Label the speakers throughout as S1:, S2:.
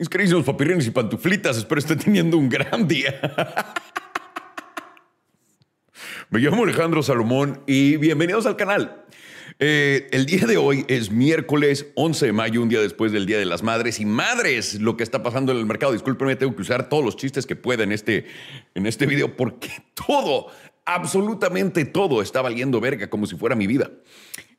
S1: Mis queridísimos papirrines y pantuflitas, espero esté teniendo un gran día. Me llamo Alejandro Salomón y bienvenidos al canal. Eh, el día de hoy es miércoles 11 de mayo, un día después del Día de las Madres. Y madres, lo que está pasando en el mercado. Discúlpenme, tengo que usar todos los chistes que pueda en este, en este video porque todo, absolutamente todo está valiendo verga como si fuera mi vida.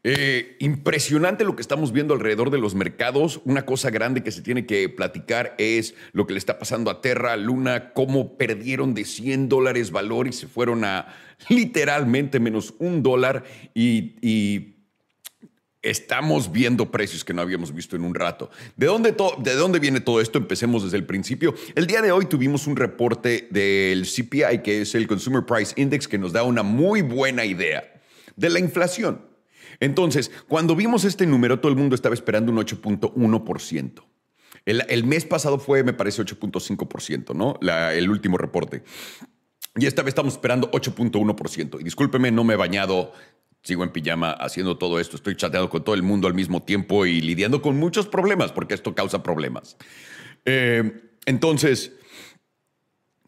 S1: Eh, impresionante lo que estamos viendo alrededor de los mercados. Una cosa grande que se tiene que platicar es lo que le está pasando a Terra, Luna, cómo perdieron de 100 dólares valor y se fueron a literalmente menos un dólar y, estamos viendo precios que no habíamos visto en un rato. ¿De dónde, ¿De dónde viene todo esto? Empecemos desde el principio. El día de hoy tuvimos un reporte del CPI, que es el Consumer Price Index, que nos da una muy buena idea de la inflación. Entonces, cuando vimos este número, todo el mundo estaba esperando un 8.1%. El, mes pasado fue, me parece, 8.5%, ¿no? el último reporte. Y esta vez estamos esperando 8.1%. Y discúlpeme, no me he bañado, sigo en pijama haciendo todo esto, estoy chateando con todo el mundo al mismo tiempo y lidiando con muchos problemas, porque esto causa problemas. Eh, entonces,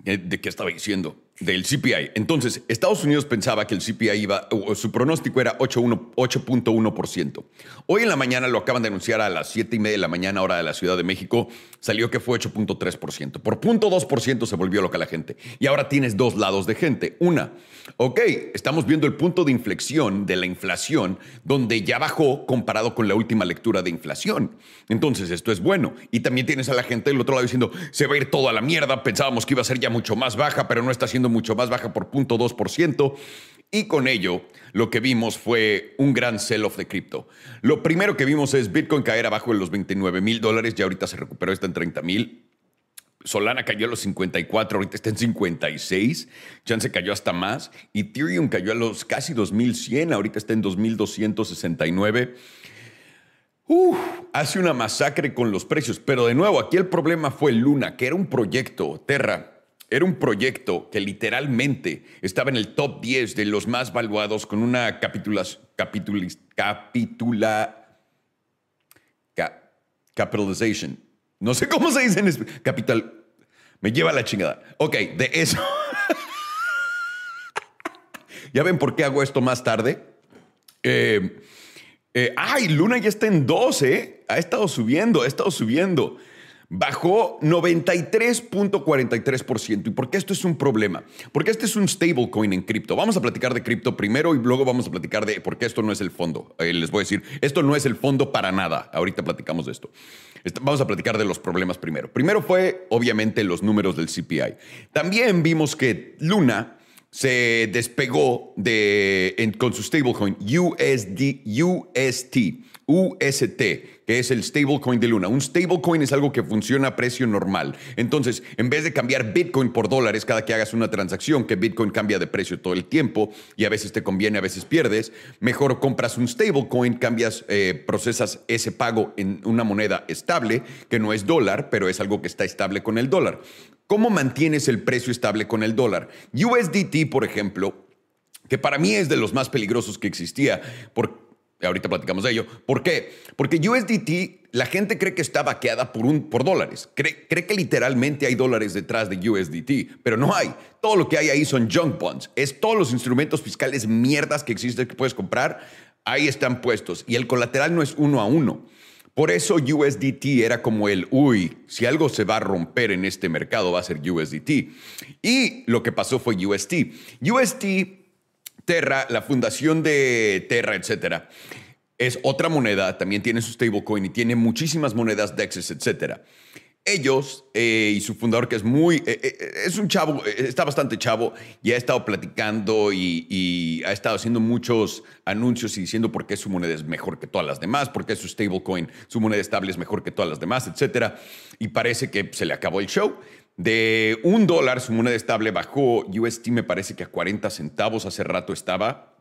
S1: eh, ¿de qué estaba diciendo? Del CPI. Entonces, Estados Unidos pensaba que el CPI iba, su pronóstico era 8.1%. Hoy en la mañana lo acaban de anunciar a las 7 y media de la mañana, hora de la Ciudad de México, salió que fue 8.3%. Por 0.2% se volvió loca la gente. Y ahora tienes dos lados de gente. Una, ok, estamos viendo el punto de inflexión de la inflación, donde ya bajó comparado con la última lectura de inflación. Entonces, esto es bueno. Y también tienes a la gente del otro lado diciendo, se va a ir todo a la mierda, pensábamos que iba a ser ya mucho más baja, pero no está siendo mucho más baja por 0.2%. Y con ello, lo que vimos fue un gran sell-off de cripto. Lo primero que vimos es Bitcoin caer abajo de los 29 mil dólares, ya ahorita se recuperó, está en 30 mil. Solana cayó a los 54, ahorita está en 56. Chance cayó hasta más. Ethereum cayó a los casi 2100, ahorita está en 2269. Uf, hace una masacre con los precios. Pero de nuevo, aquí el problema fue Luna, que era un proyecto, Terra, era un proyecto que literalmente estaba en el top 10 de los más valuados con una capitulas, capitula, capitalization. No sé cómo se dice en español. Capital. Me lleva la chingada. Ok, de eso. ¿Ya ven por qué hago esto más tarde? Eh, eh, ay, Luna ya está en 12. Ha estado subiendo, ha estado subiendo bajó 93.43%. ¿Y por qué esto es un problema? Porque este es un stablecoin en cripto. Vamos a platicar de cripto primero y luego vamos a platicar de por qué esto no es el fondo. Eh, les voy a decir, esto no es el fondo para nada. Ahorita platicamos de esto. Vamos a platicar de los problemas primero. Primero fue, obviamente, los números del CPI. También vimos que Luna se despegó de, con su stablecoin USD, UST, UST, es el stablecoin de Luna. Un stablecoin es algo que funciona a precio normal. Entonces, en vez de cambiar Bitcoin por dólares cada que hagas una transacción, que Bitcoin cambia de precio todo el tiempo y a veces te conviene, a veces pierdes, mejor compras un stablecoin, cambias, eh, procesas ese pago en una moneda estable, que no es dólar, pero es algo que está estable con el dólar. ¿Cómo mantienes el precio estable con el dólar? USDT, por ejemplo, que para mí es de los más peligrosos que existía, por, ahorita platicamos de ello. ¿Por qué? Porque USDT, la gente cree que está vaqueada por, un, por dólares. Cree, cree que literalmente hay dólares detrás de USDT, pero no hay. Todo lo que hay ahí son junk bonds. Es todos los instrumentos fiscales mierdas que existen que puedes comprar, ahí están puestos. Y el colateral no es uno a uno. Por eso USDT era como el, uy, si algo se va a romper en este mercado va a ser USDT. Y lo que pasó fue UST. UST, Terra, la fundación de Terra, etcétera, es otra moneda, también tiene su stablecoin y tiene muchísimas monedas DEXs, etcétera ellos eh, y su fundador, que es muy, eh, eh, es un chavo, está bastante chavo y ha estado platicando y, ha estado haciendo muchos anuncios y diciendo por qué su moneda es mejor que todas las demás, por qué su stablecoin, su moneda estable es mejor que todas las demás, etc. Y parece que se le acabó el show. De un dólar, su moneda estable bajó, UST me parece que a 40 centavos hace rato estaba,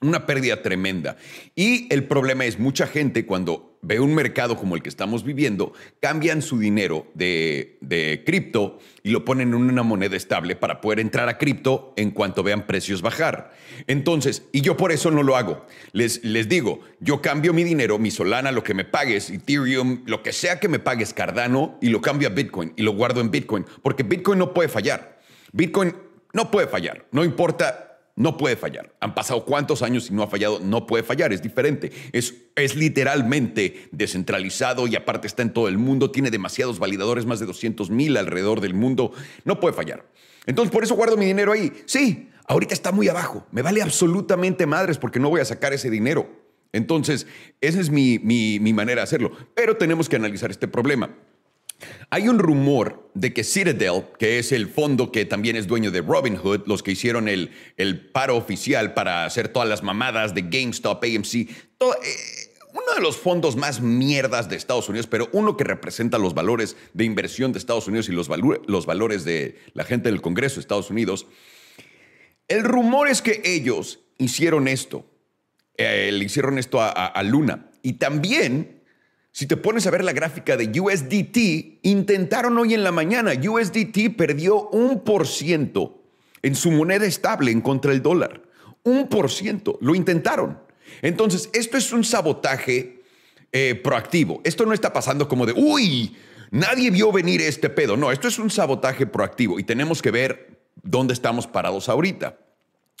S1: una pérdida tremenda. Y el problema es mucha gente cuando ve un mercado como el que estamos viviendo, cambian su dinero de, de cripto y lo ponen en una moneda estable para poder entrar a cripto en cuanto vean precios bajar. Entonces, y yo por eso no lo hago. Les, les digo, yo cambio mi dinero, mi Solana, lo que me pagues, Ethereum, lo que sea que me pagues Cardano, y lo cambio a Bitcoin y lo guardo en Bitcoin, porque Bitcoin no puede fallar. Bitcoin no puede fallar, no importa no puede fallar. Han pasado cuántos años y no ha fallado. No puede fallar, es diferente. Es, es literalmente descentralizado y aparte está en todo el mundo. Tiene demasiados validadores, más de 200 mil alrededor del mundo. No puede fallar. Entonces, por eso guardo mi dinero ahí. Sí, ahorita está muy abajo. Me vale absolutamente madres porque no voy a sacar ese dinero. Entonces, esa es mi, mi, mi manera de hacerlo. Pero tenemos que analizar este problema. Hay un rumor de que Citadel, que es el fondo que también es dueño de Robinhood, los que hicieron el, el paro oficial para hacer todas las mamadas de GameStop, AMC, eh, uno de los fondos más mierdas de Estados Unidos, pero uno que representa los valores de inversión de Estados Unidos y los, los valores de la gente del Congreso de Estados Unidos. El rumor es que ellos hicieron esto, eh, le hicieron esto a Luna. Y también si te pones a ver la gráfica de USDT, intentaron hoy en la mañana, USDT perdió un por ciento en su moneda estable en contra del dólar. Un por ciento, lo intentaron. Entonces, esto es un sabotaje eh, proactivo. Esto no está pasando como de, uy, nadie vio venir este pedo. No, esto es un sabotaje proactivo y tenemos que ver dónde estamos parados ahorita.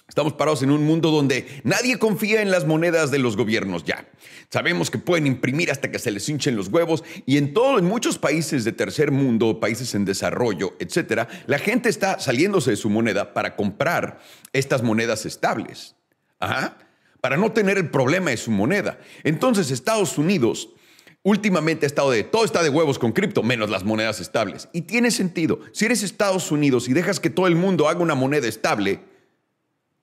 S1: Estamos parados en un mundo donde nadie confía en las monedas de los gobiernos ya. Sabemos que pueden imprimir hasta que se les hinchen los huevos y en todo, en muchos países de tercer mundo, países en desarrollo, etcétera, la gente está saliéndose de su moneda para comprar estas monedas estables. Para no tener el problema de su moneda. Entonces, Estados Unidos últimamente ha estado de todo está de huevos con cripto, menos las monedas estables. Y tiene sentido. Si eres Estados Unidos y dejas que todo el mundo haga una moneda estable,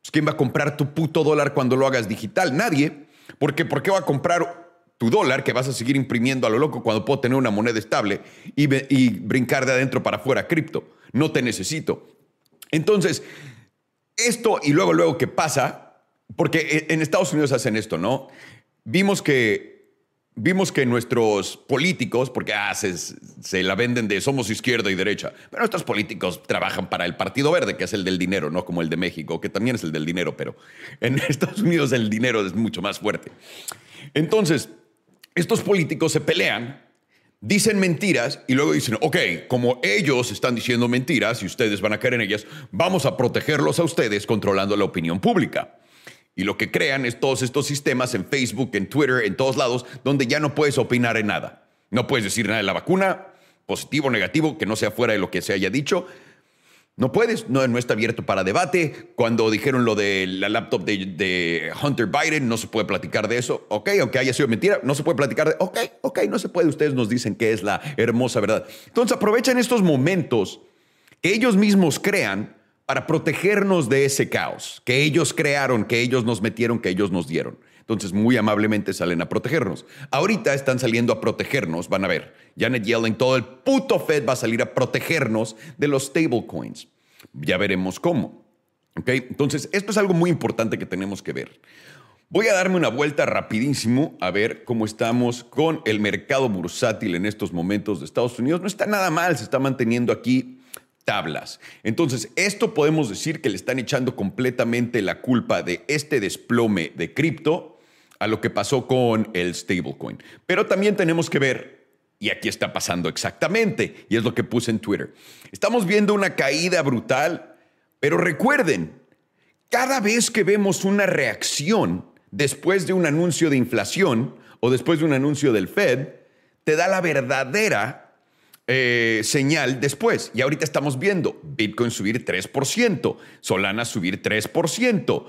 S1: pues, ¿quién va a comprar tu puto dólar cuando lo hagas digital? Nadie. Porque ¿por qué va a comprar tu dólar que vas a seguir imprimiendo a lo loco cuando puedo tener una moneda estable y, y brincar de adentro para afuera cripto? No te necesito. Entonces, esto y luego, luego, ¿qué pasa? Porque en Estados Unidos hacen esto, ¿no? Vimos que Vimos que nuestros políticos, porque ah, se, la venden de somos izquierda y derecha, pero nuestros políticos trabajan para el Partido Verde, que es el del dinero, no como el de México, que también es el del dinero, pero en Estados Unidos el dinero es mucho más fuerte. Entonces, estos políticos se pelean, dicen mentiras y luego dicen, ok, como ellos están diciendo mentiras y ustedes van a caer en ellas, vamos a protegerlos a ustedes controlando la opinión pública. Y lo que crean es todos estos sistemas en Facebook, en Twitter, en todos lados, donde ya no puedes opinar en nada. No puedes decir nada de la vacuna, positivo o negativo, que no sea fuera de lo que se haya dicho. No puedes, no, no está abierto para debate. Cuando dijeron lo de la laptop de, Hunter Biden, no se puede platicar de eso. Ok, aunque haya sido mentira, no se puede platicar de. Ok, ok, no se puede. Ustedes nos dicen que es la hermosa verdad. Entonces aprovechan estos momentos que ellos mismos crean para protegernos de ese caos que ellos crearon, que ellos nos metieron, que ellos nos dieron. Entonces, muy amablemente salen a protegernos. Ahorita están saliendo a protegernos, van a ver. Janet Yellen, todo el puto Fed va a salir a protegernos de los stablecoins. Ya veremos cómo. ¿Ok? Entonces, esto es algo muy importante que tenemos que ver. Voy a darme una vuelta rapidísimo a ver cómo estamos con el mercado bursátil en estos momentos de Estados Unidos. No está nada mal, se está manteniendo aquí tablas. Entonces, esto podemos decir que le están echando completamente la culpa de este desplome de cripto a lo que pasó con el stablecoin. Pero también tenemos que ver, y aquí está pasando exactamente, y es lo que puse en Twitter, estamos viendo una caída brutal, pero recuerden, cada vez que vemos una reacción después de un anuncio de inflación o después de un anuncio del Fed, te da la verdadera eh, señal después. Y ahorita estamos viendo Bitcoin subir 3%, Solana subir 3%,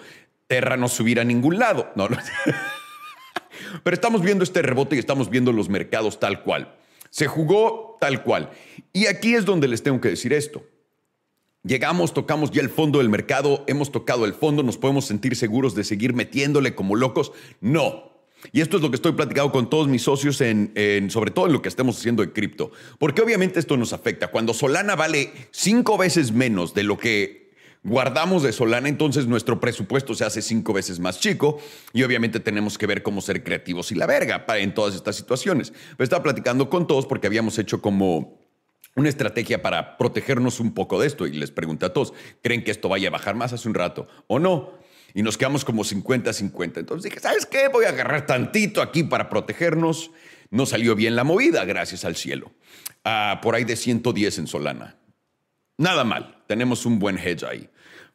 S1: Terra no subir a ningún lado. No, no. Pero estamos viendo este rebote y estamos viendo los mercados tal cual. Se jugó tal cual. Y aquí es donde les tengo que decir esto. Llegamos, tocamos ya el fondo del mercado, hemos tocado el fondo, nos podemos sentir seguros de seguir metiéndole como locos. No, y esto es lo que estoy platicando con todos mis socios, en, sobre todo en lo que estemos haciendo en cripto. Porque obviamente esto nos afecta. Cuando Solana vale cinco veces menos de lo que guardamos de Solana, entonces nuestro presupuesto se hace cinco veces más chico y obviamente tenemos que ver cómo ser creativos y la verga en todas estas situaciones. Pero estaba platicando con todos porque habíamos hecho como una estrategia para protegernos un poco de esto y les pregunté a todos, ¿creen que esto vaya a bajar más hace un rato o no? Y nos quedamos como 50-50. Entonces dije, ¿sabes qué? Voy a agarrar tantito aquí para protegernos. No salió bien la movida, gracias al cielo. Ah, por ahí de 110 en Solana. Nada mal, tenemos un buen hedge ahí.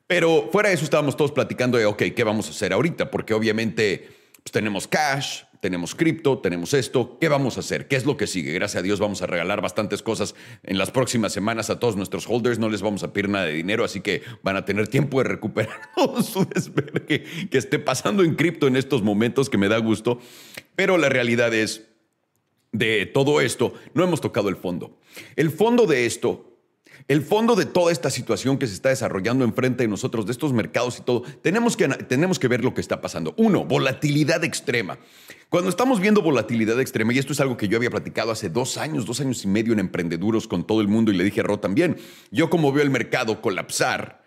S1: Pero fuera de eso estábamos todos platicando de, ok, ¿qué vamos a hacer ahorita? Porque obviamente pues, tenemos cash, tenemos cripto, tenemos esto. ¿Qué vamos a hacer? ¿Qué es lo que sigue? Gracias a Dios vamos a regalar bastantes cosas en las próximas semanas a todos nuestros holders. No les vamos a pedir nada de dinero, así que van a tener tiempo de recuperar todo su desvergue que esté pasando en cripto en estos momentos, que me da gusto. Pero la realidad es, de todo esto, no hemos tocado el fondo. El fondo de esto el fondo de toda esta situación que se está desarrollando enfrente de nosotros, de estos mercados y todo, tenemos que, tenemos que ver lo que está pasando. Uno, volatilidad extrema. Cuando estamos viendo volatilidad extrema, y esto es algo que yo había platicado hace dos años, dos años y medio en Emprendeduros con todo el mundo, y le dije a Ro también, yo como veo el mercado colapsar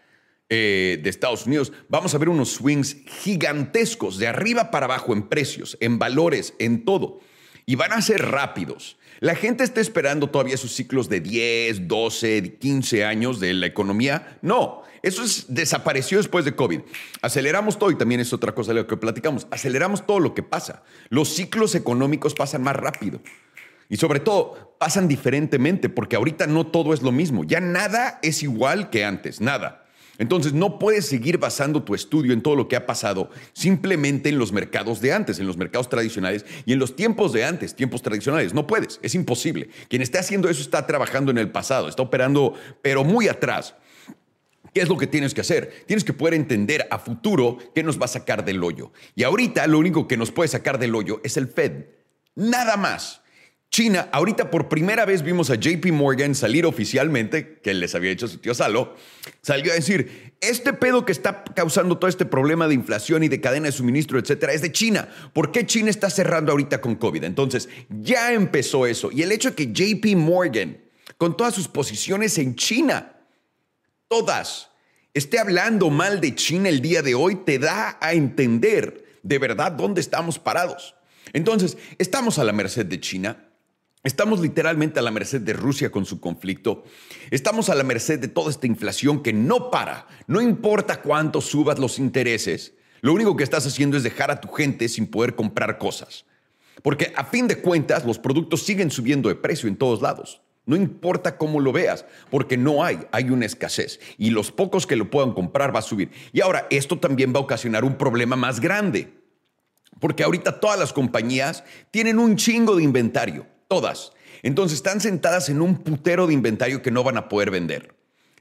S1: eh, de Estados Unidos, vamos a ver unos swings gigantescos de arriba para abajo en precios, en valores, en todo. Y van a ser rápidos. La gente está esperando todavía sus ciclos de 10, 12, 15 años de la economía. No, eso desapareció después de COVID. Aceleramos todo y también es otra cosa de lo que platicamos. Aceleramos todo lo que pasa. Los ciclos económicos pasan más rápido. Y sobre todo, pasan diferentemente porque ahorita no todo es lo mismo. Ya nada es igual que antes, nada. Entonces no puedes seguir basando tu estudio en todo lo que ha pasado simplemente en los mercados de antes, en los mercados tradicionales y en los tiempos de antes, tiempos tradicionales. No puedes, es imposible. Quien esté haciendo eso está trabajando en el pasado, está operando pero muy atrás. ¿Qué es lo que tienes que hacer? Tienes que poder entender a futuro qué nos va a sacar del hoyo. Y ahorita lo único que nos puede sacar del hoyo es el Fed. Nada más. China, ahorita por primera vez vimos a JP Morgan salir oficialmente, que les había hecho su tío Salo, salió a decir, este pedo que está causando todo este problema de inflación y de cadena de suministro, etcétera, es de China. ¿Por qué China está cerrando ahorita con COVID? Entonces, ya empezó eso. Y el hecho de que JP Morgan, con todas sus posiciones en China, todas, esté hablando mal de China el día de hoy, te da a entender de verdad dónde estamos parados. Entonces, estamos a la merced de China Estamos literalmente a la merced de Rusia con su conflicto. Estamos a la merced de toda esta inflación que no para. No importa cuánto subas los intereses, lo único que estás haciendo es dejar a tu gente sin poder comprar cosas. Porque a fin de cuentas los productos siguen subiendo de precio en todos lados. No importa cómo lo veas, porque no hay, hay una escasez. Y los pocos que lo puedan comprar va a subir. Y ahora, esto también va a ocasionar un problema más grande. Porque ahorita todas las compañías tienen un chingo de inventario todas. Entonces están sentadas en un putero de inventario que no van a poder vender.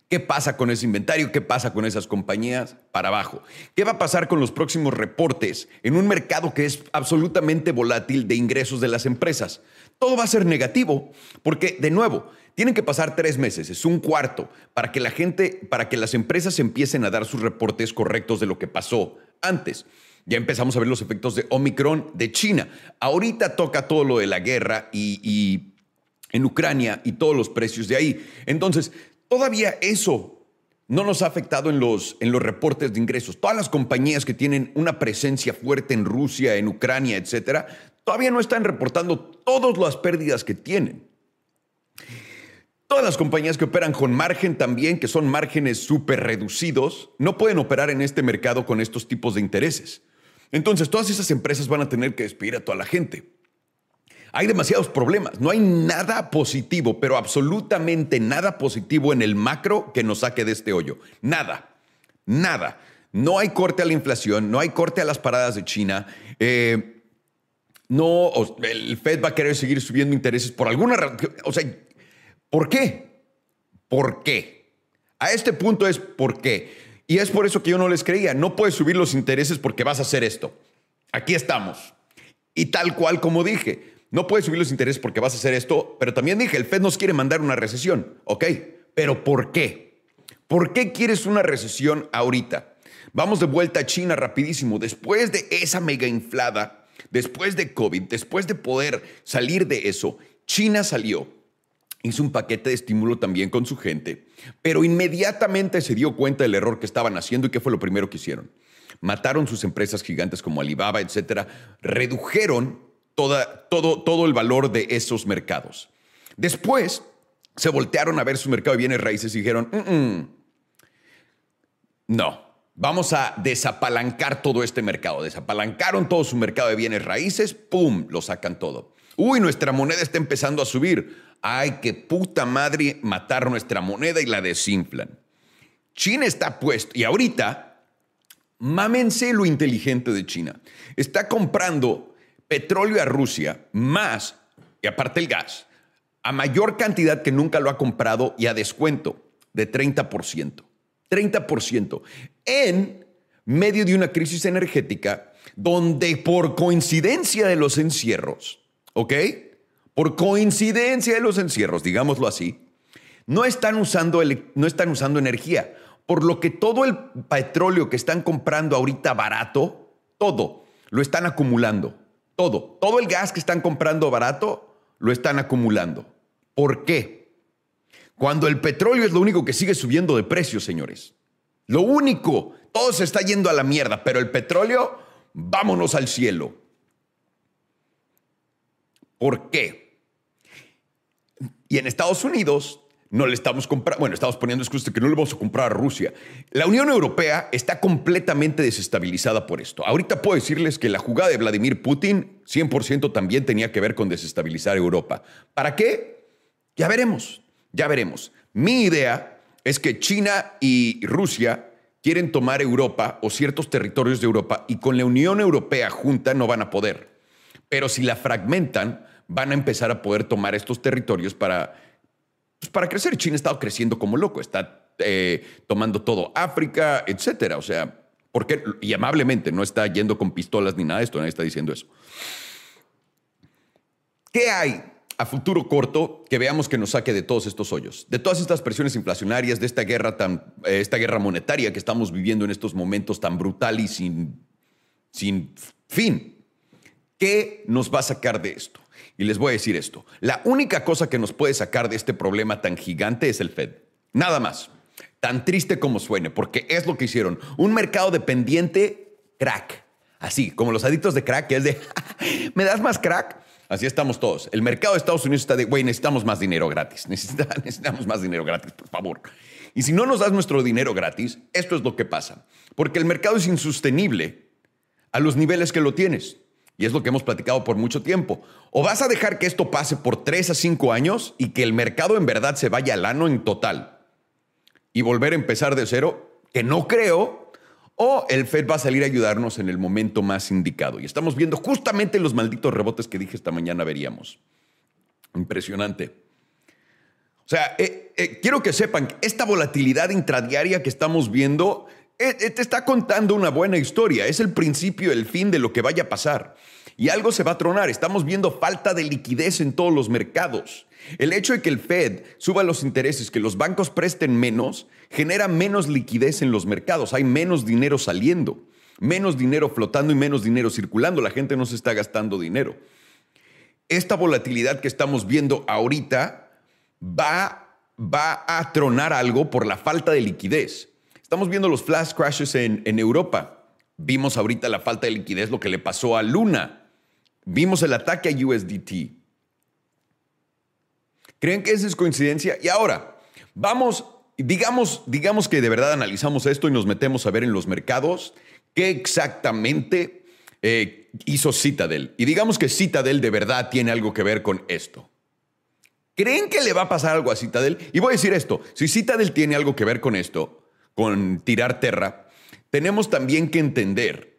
S1: ¿Qué pasa con ese inventario? ¿Qué pasa con esas compañías? Para abajo. ¿Qué va a pasar con los próximos reportes en un mercado que es absolutamente volátil de ingresos de las empresas? Todo va a ser negativo, porque de nuevo, tienen que pasar tres meses, es un cuarto, para que la gente, para que las empresas empiecen a dar sus reportes correctos de lo que pasó antes. Ya empezamos a ver los efectos de Omicron de China. Ahorita toca todo lo de la guerra y, en Ucrania y todos los precios de ahí. Entonces, todavía eso no nos ha afectado en los, en los reportes de ingresos. Todas las compañías que tienen una presencia fuerte en Rusia, en Ucrania, etcétera, todavía no están reportando todas las pérdidas que tienen. Todas las compañías que operan con margen también, que son márgenes súper reducidos, no pueden operar en este mercado con estos tipos de intereses. Entonces, todas esas empresas van a tener que despedir a toda la gente. Hay demasiados problemas, no hay nada positivo, pero absolutamente nada positivo en el macro que nos saque de este hoyo. Nada, nada. No hay corte a la inflación, no hay corte a las paradas de China. Eh, no, el Fed va a querer seguir subiendo intereses por alguna razón. O sea, ¿por qué? ¿Por qué? A este punto es ¿por qué? Y es por eso que yo no les creía. No puedes subir los intereses porque vas a hacer esto. Aquí estamos. Y tal cual como dije, no puedes subir los intereses porque vas a hacer esto, pero también dije, el Fed nos quiere mandar una recesión. Ok, pero ¿por qué? ¿Por qué quieres una recesión ahorita? Vamos de vuelta a China rapidísimo. Después de esa mega inflada, después de COVID, después de poder salir de eso, China salió hizo un paquete de estímulo también con su gente, pero inmediatamente se dio cuenta del error que estaban haciendo y qué fue lo primero que hicieron. Mataron sus empresas gigantes como Alibaba, etcétera, redujeron toda, todo, todo el valor de esos mercados. Después se voltearon a ver su mercado de bienes raíces y dijeron, "Mm, mm, no, vamos a desapalancar todo este mercado. Desapalancaron todo su mercado de bienes raíces, ¡pum!, lo sacan todo. Uy, nuestra moneda está empezando a subir. Ay, qué puta madre matar nuestra moneda y la desinflan. China está puesto, y ahorita, mámense lo inteligente de China. Está comprando petróleo a Rusia más, y aparte el gas, a mayor cantidad que nunca lo ha comprado y a descuento de 30%. 30%. En medio de una crisis energética donde por coincidencia de los encierros, ¿ok? Por coincidencia de los encierros, digámoslo así, no están usando, no están usando energía. Por lo que todo el petróleo que están comprando ahorita barato, todo, lo están acumulando. Todo, todo el gas que están comprando barato, lo están acumulando. ¿Por qué? Cuando el petróleo es lo único que sigue subiendo de precio, señores. Lo único, todo se está yendo a la mierda, pero el petróleo, vámonos al cielo. ¿Por qué? Y en Estados Unidos no le estamos comprando, bueno, estamos poniendo excusa de que no le vamos a comprar a Rusia. La Unión Europea está completamente desestabilizada por esto. Ahorita puedo decirles que la jugada de Vladimir Putin 100% también tenía que ver con desestabilizar Europa. ¿Para qué? Ya veremos, ya veremos. Mi idea es que China y Rusia quieren tomar Europa o ciertos territorios de Europa y con la Unión Europea junta no van a poder. Pero si la fragmentan, van a empezar a poder tomar estos territorios para, pues, para crecer. China ha estado creciendo como loco, está eh, tomando todo África, etcétera. O sea, porque, y amablemente, no está yendo con pistolas ni nada de esto, nadie está diciendo eso. ¿Qué hay a futuro corto que veamos que nos saque de todos estos hoyos, de todas estas presiones inflacionarias, de esta guerra tan, eh, esta guerra monetaria que estamos viviendo en estos momentos tan brutal y sin, sin fin. ¿Qué nos va a sacar de esto? Y les voy a decir esto. La única cosa que nos puede sacar de este problema tan gigante es el Fed. Nada más. Tan triste como suene, porque es lo que hicieron. Un mercado dependiente crack. Así, como los adictos de crack, que es de, ¿me das más crack? Así estamos todos. El mercado de Estados Unidos está de, güey, necesitamos más dinero gratis. Necesitamos más dinero gratis, por favor. Y si no nos das nuestro dinero gratis, esto es lo que pasa. Porque el mercado es insostenible a los niveles que lo tienes. Y es lo que hemos platicado por mucho tiempo. O vas a dejar que esto pase por tres a cinco años y que el mercado en verdad se vaya al ano en total y volver a empezar de cero, que no creo, o el Fed va a salir a ayudarnos en el momento más indicado. Y estamos viendo justamente los malditos rebotes que dije esta mañana veríamos. Impresionante. O sea, eh, eh, quiero que sepan esta volatilidad intradiaria que estamos viendo te está contando una buena historia. Es el principio, el fin de lo que vaya a pasar. Y algo se va a tronar. Estamos viendo falta de liquidez en todos los mercados. El hecho de que el Fed suba los intereses, que los bancos presten menos, genera menos liquidez en los mercados. Hay menos dinero saliendo, menos dinero flotando y menos dinero circulando. La gente no se está gastando dinero. Esta volatilidad que estamos viendo ahorita va, va a tronar algo por la falta de liquidez. Estamos viendo los flash crashes en, Europa. Vimos ahorita la falta de liquidez, lo que le pasó a Luna. Vimos el ataque a USDT. ¿Creen que esa es coincidencia? Y ahora, vamos, digamos, digamos que de verdad analizamos esto y nos metemos a ver en los mercados qué exactamente eh, hizo Citadel. Y digamos que Citadel de verdad tiene algo que ver con esto. ¿Creen que le va a pasar algo a Citadel? Y voy a decir esto, si Citadel tiene algo que ver con esto, con tirar terra, tenemos también que entender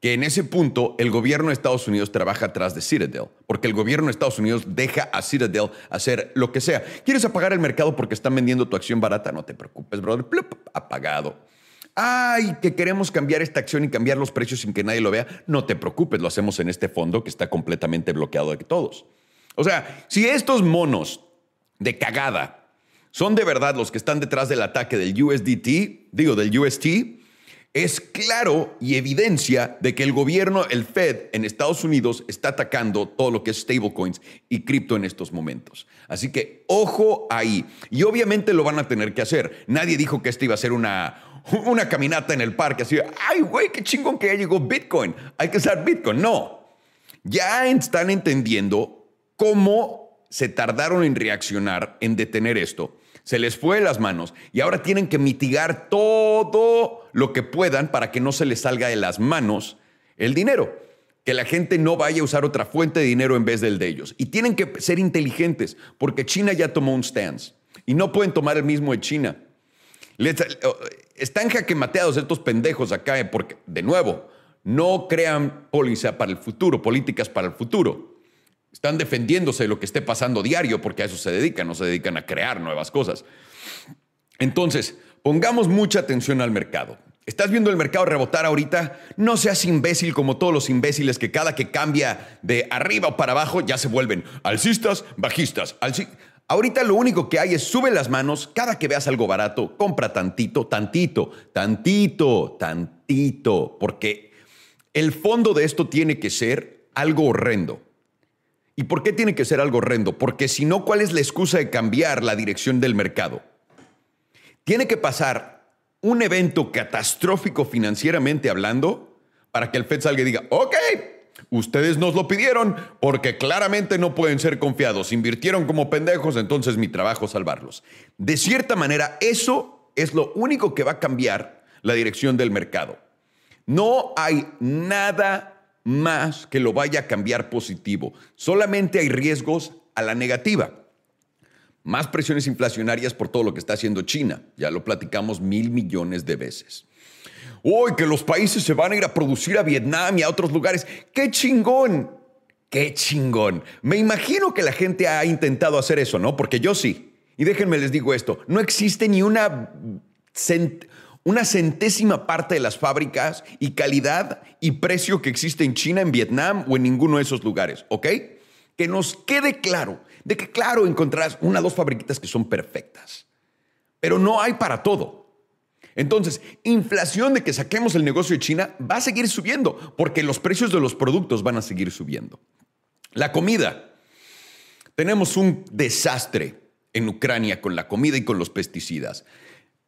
S1: que en ese punto el gobierno de Estados Unidos trabaja atrás de Citadel, porque el gobierno de Estados Unidos deja a Citadel hacer lo que sea. ¿Quieres apagar el mercado porque están vendiendo tu acción barata? No te preocupes, brother. apagado. Ay, que queremos cambiar esta acción y cambiar los precios sin que nadie lo vea. No te preocupes, lo hacemos en este fondo que está completamente bloqueado de todos. O sea, si estos monos de cagada son de verdad los que están detrás del ataque del USDT, digo, del UST, es claro y evidencia de que el gobierno, el Fed en Estados Unidos, está atacando todo lo que es stablecoins y cripto en estos momentos. Así que ojo ahí. Y obviamente lo van a tener que hacer. Nadie dijo que esta iba a ser una, una caminata en el parque así, ay, güey, qué chingón que ya llegó Bitcoin. Hay que usar Bitcoin. No. Ya están entendiendo cómo se tardaron en reaccionar, en detener esto se les fue de las manos y ahora tienen que mitigar todo lo que puedan para que no se les salga de las manos el dinero. Que la gente no vaya a usar otra fuente de dinero en vez del de ellos. Y tienen que ser inteligentes porque China ya tomó un stance y no pueden tomar el mismo de China. están jaquemateados estos pendejos acá eh, porque, de nuevo, no crean póliza para el futuro, políticas para el futuro. Están defendiéndose de lo que esté pasando diario porque a eso se dedican, no se dedican a crear nuevas cosas. Entonces, pongamos mucha atención al mercado. ¿Estás viendo el mercado rebotar ahorita? No seas imbécil como todos los imbéciles que cada que cambia de arriba o para abajo ya se vuelven alcistas, bajistas. Ahorita lo único que hay es sube las manos, cada que veas algo barato, compra tantito, tantito, tantito, tantito, porque el fondo de esto tiene que ser algo horrendo. ¿Y por qué tiene que ser algo horrendo? Porque si no, ¿cuál es la excusa de cambiar la dirección del mercado? Tiene que pasar un evento catastrófico financieramente hablando para que el Fed salga y diga, ok, ustedes nos lo pidieron porque claramente no pueden ser confiados, invirtieron como pendejos, entonces mi trabajo es salvarlos. De cierta manera, eso es lo único que va a cambiar la dirección del mercado. No hay nada más que lo vaya a cambiar positivo. Solamente hay riesgos a la negativa. Más presiones inflacionarias por todo lo que está haciendo China. Ya lo platicamos mil millones de veces. Uy, que los países se van a ir a producir a Vietnam y a otros lugares. ¡Qué chingón! ¡Qué chingón! Me imagino que la gente ha intentado hacer eso, ¿no? Porque yo sí. Y déjenme les digo esto, no existe ni una una centésima parte de las fábricas y calidad y precio que existe en China, en Vietnam o en ninguno de esos lugares, ¿ok? Que nos quede claro de que, claro, encontrarás una o dos fabriquitas que son perfectas, pero no hay para todo. Entonces, inflación de que saquemos el negocio de China va a seguir subiendo porque los precios de los productos van a seguir subiendo. La comida. Tenemos un desastre en Ucrania con la comida y con los pesticidas.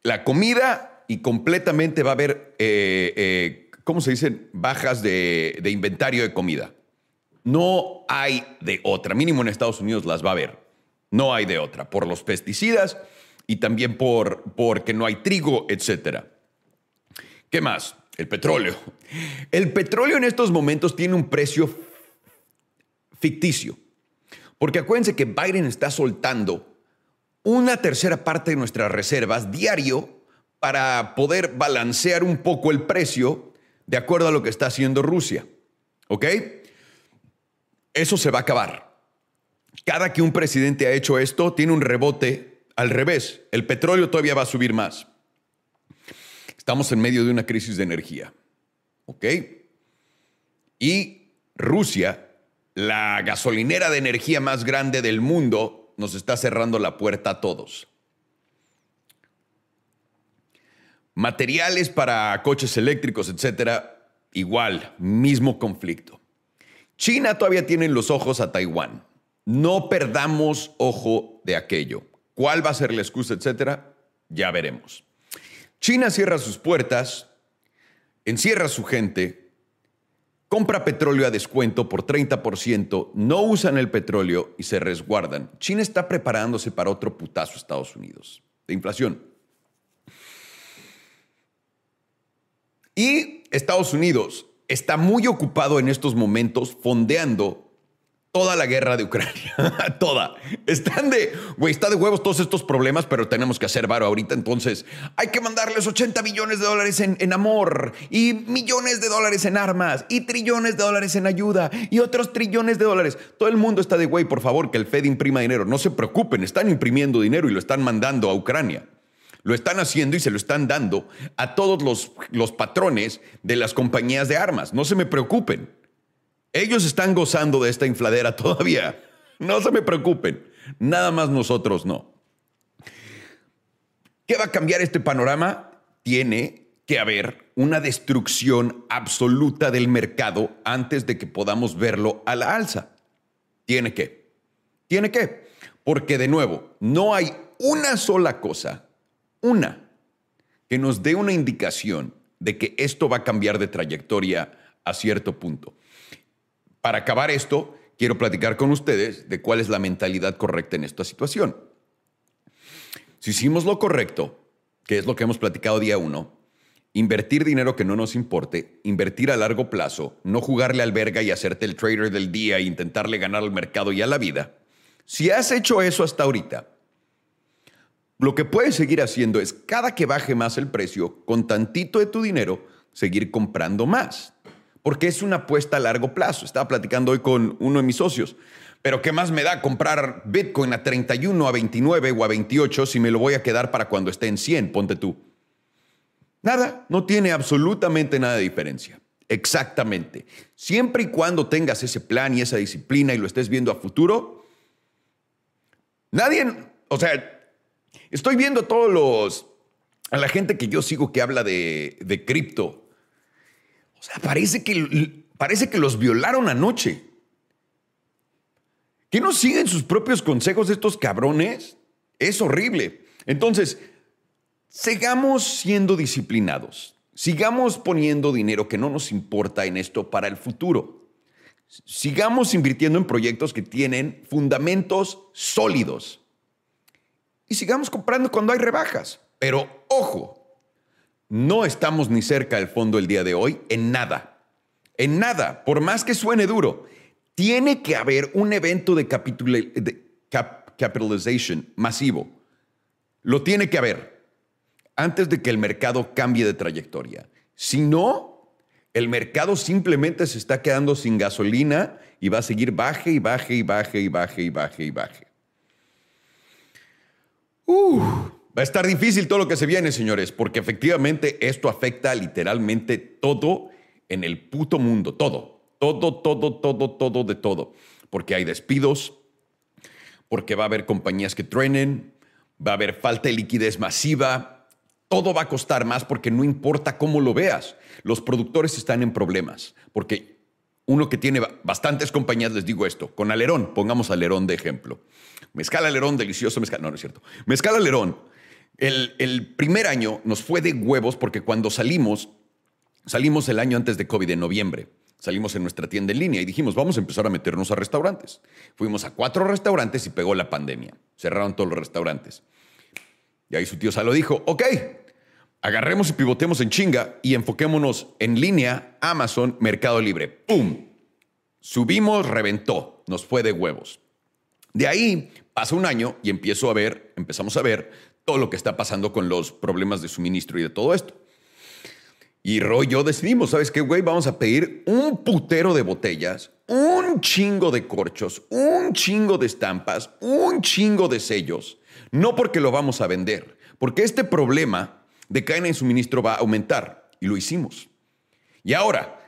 S1: La comida y completamente va a haber, eh, eh, ¿cómo se dicen? Bajas de, inventario de comida. No hay de otra, mínimo en Estados Unidos las va a haber. No hay de otra, por los pesticidas y también por porque no hay trigo, etc. ¿Qué más? El petróleo. El petróleo en estos momentos tiene un precio ficticio. Porque acuérdense que Biden está soltando una tercera parte de nuestras reservas diario para poder balancear un poco el precio de acuerdo a lo que está haciendo Rusia. ¿Ok? Eso se va a acabar. Cada que un presidente ha hecho esto, tiene un rebote al revés. El petróleo todavía va a subir más. Estamos en medio de una crisis de energía. ¿Ok? Y Rusia, la gasolinera de energía más grande del mundo, nos está cerrando la puerta a todos. Materiales para coches eléctricos, etcétera, igual, mismo conflicto. China todavía tiene los ojos a Taiwán. No perdamos ojo de aquello. ¿Cuál va a ser la excusa, etcétera? Ya veremos. China cierra sus puertas, encierra a su gente, compra petróleo a descuento por 30%, no usan el petróleo y se resguardan. China está preparándose para otro putazo Estados Unidos de inflación. Y Estados Unidos está muy ocupado en estos momentos fondeando toda la guerra de Ucrania. toda. Están de, güey, está de huevos todos estos problemas, pero tenemos que hacer varo ahorita. Entonces, hay que mandarles 80 millones de dólares en, en, amor y millones de dólares en armas y trillones de dólares en ayuda y otros trillones de dólares. Todo el mundo está de, güey, por favor, que el Fed imprima dinero. No se preocupen, están imprimiendo dinero y lo están mandando a Ucrania. Lo están haciendo y se lo están dando a todos los, los patrones de las compañías de armas. No se me preocupen. Ellos están gozando de esta infladera todavía. No se me preocupen. Nada más nosotros no. ¿Qué va a cambiar este panorama? Tiene que haber una destrucción absoluta del mercado antes de que podamos verlo a la alza. Tiene que. Tiene que. Porque de nuevo, no hay una sola cosa, una, que nos dé una indicación de que esto va a cambiar de trayectoria a cierto punto. Para acabar esto, quiero platicar con ustedes de cuál es la mentalidad correcta en esta situación. Si hicimos lo correcto, que es lo que hemos platicado día uno, invertir dinero que no nos importe, invertir a largo plazo, no jugarle al verga y hacerte el trader del día e intentarle ganar al mercado y a la vida, si has hecho eso hasta ahorita, lo que puedes seguir haciendo es cada que baje más el precio, con tantito de tu dinero, seguir comprando más. Porque es una apuesta a largo plazo. Estaba platicando hoy con uno de mis socios. Pero ¿qué más me da comprar Bitcoin a 31, a 29 o a 28 si me lo voy a quedar para cuando esté en 100? Ponte tú. Nada, no tiene absolutamente nada de diferencia. Exactamente. Siempre y cuando tengas ese plan y esa disciplina y lo estés viendo a futuro, nadie, o sea, Estoy viendo a todos los, a la gente que yo sigo que habla de, de cripto. O sea, parece que, parece que los violaron anoche. ¿Que no siguen sus propios consejos estos cabrones? Es horrible. Entonces, sigamos siendo disciplinados. Sigamos poniendo dinero que no nos importa en esto para el futuro. Sigamos invirtiendo en proyectos que tienen fundamentos sólidos y sigamos comprando cuando hay rebajas. Pero ojo, no estamos ni cerca del fondo el día de hoy en nada. En nada, por más que suene duro, tiene que haber un evento de, capitalization masivo. Lo tiene que haber antes de que el mercado cambie de trayectoria. Si no, el mercado simplemente se está quedando sin gasolina y va a seguir baje y baje y baje y baje y baje y baje. Va a estar difícil todo lo que se viene, señores, porque efectivamente esto afecta literalmente todo en el puto mundo, todo, todo, todo, todo, todo de todo, porque hay despidos, porque va a haber compañías que truenen, va a haber falta de liquidez masiva, todo va a costar más porque no importa cómo lo veas, los productores están en problemas, porque uno que tiene bastantes compañías, les digo esto, con Alerón, pongamos Alerón de ejemplo. Mezcal Alerón, delicioso mezcal. No, no es cierto. Mezcal Alerón, el, primer año nos fue de huevos porque cuando salimos, salimos el año antes de COVID, en noviembre. Salimos en nuestra tienda en línea y dijimos, vamos a empezar a meternos a restaurantes. Fuimos a cuatro restaurantes y pegó la pandemia. Cerraron todos los restaurantes. Y ahí su tío Salo dijo, ok, agarremos y pivotemos en chinga y enfoquémonos en línea, Amazon, Mercado Libre. ¡Pum! Subimos, reventó, nos fue de huevos. De ahí pasa un año y empiezo a ver, empezamos a ver todo lo que está pasando con los problemas de suministro y de todo esto. Y Roy y yo decidimos, ¿sabes qué, güey? Vamos a pedir un putero de botellas, un chingo de corchos, un chingo de estampas, un chingo de sellos. No porque lo vamos a vender, porque este problema de cadena de suministro va a aumentar. Y lo hicimos. Y ahora,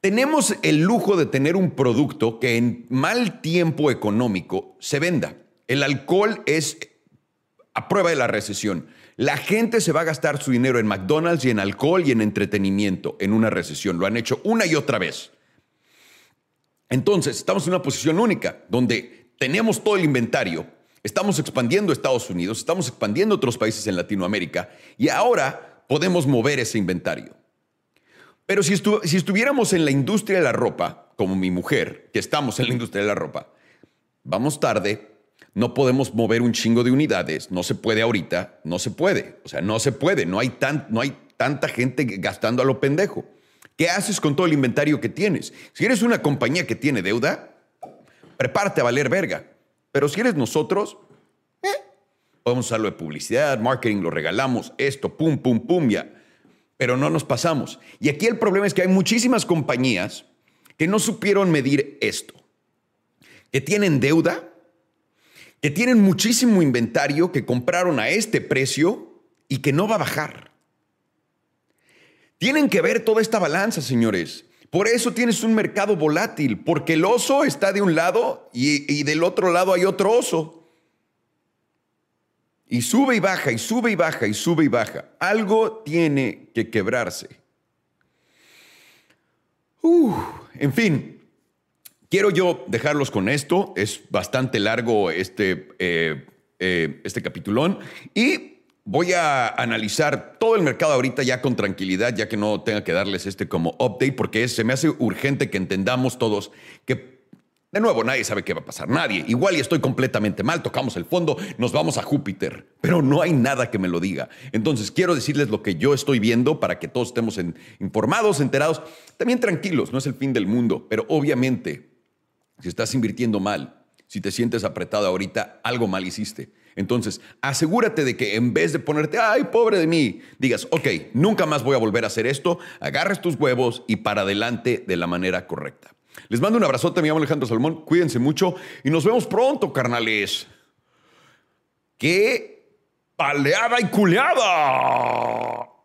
S1: tenemos el lujo de tener un producto que en mal tiempo económico se venda. El alcohol es a prueba de la recesión. La gente se va a gastar su dinero en McDonald's y en alcohol y en entretenimiento en una recesión. Lo han hecho una y otra vez. Entonces, estamos en una posición única donde tenemos todo el inventario, estamos expandiendo Estados Unidos, estamos expandiendo otros países en Latinoamérica y ahora podemos mover ese inventario. Pero si, si estuviéramos en la industria de la ropa, como mi mujer, que estamos en la industria de la ropa, vamos tarde, no podemos mover un chingo de unidades, no se puede ahorita, no se puede, o sea, no se puede, no hay, tan, no hay tanta gente gastando a lo pendejo. ¿Qué haces con todo el inventario que tienes? Si eres una compañía que tiene deuda, prepárate a valer verga. Pero si eres nosotros, eh, podemos usarlo de publicidad, marketing, lo regalamos, esto, pum, pum, pum, ya pero no nos pasamos. Y aquí el problema es que hay muchísimas compañías que no supieron medir esto, que tienen deuda, que tienen muchísimo inventario que compraron a este precio y que no va a bajar. Tienen que ver toda esta balanza, señores. Por eso tienes un mercado volátil, porque el oso está de un lado y, del otro lado hay otro oso. Y sube y baja, y sube y baja, y sube y baja. Algo tiene que quebrarse. en fin, quiero yo dejarlos con esto. Es bastante largo este, eh, eh, este capitulón. Y Voy a analizar todo el mercado ahorita ya con tranquilidad, ya que no tenga que darles este como update, porque se me hace urgente que entendamos todos que, de nuevo, nadie sabe qué va a pasar, nadie. Igual y estoy completamente mal, tocamos el fondo, nos vamos a Júpiter, pero no hay nada que me lo diga. Entonces, quiero decirles lo que yo estoy viendo para que todos estemos informados, enterados, también tranquilos, no es el fin del mundo, pero obviamente, si estás invirtiendo mal, si te sientes apretado ahorita, algo mal hiciste. Entonces, asegúrate de que en vez de ponerte, ay, pobre de mí, digas, ok, nunca más voy a volver a hacer esto, agarres tus huevos y para adelante de la manera correcta. Les mando un abrazote, me llamo Alejandro Salmón, cuídense mucho y nos vemos pronto, carnales. ¡Qué paleada y culeada!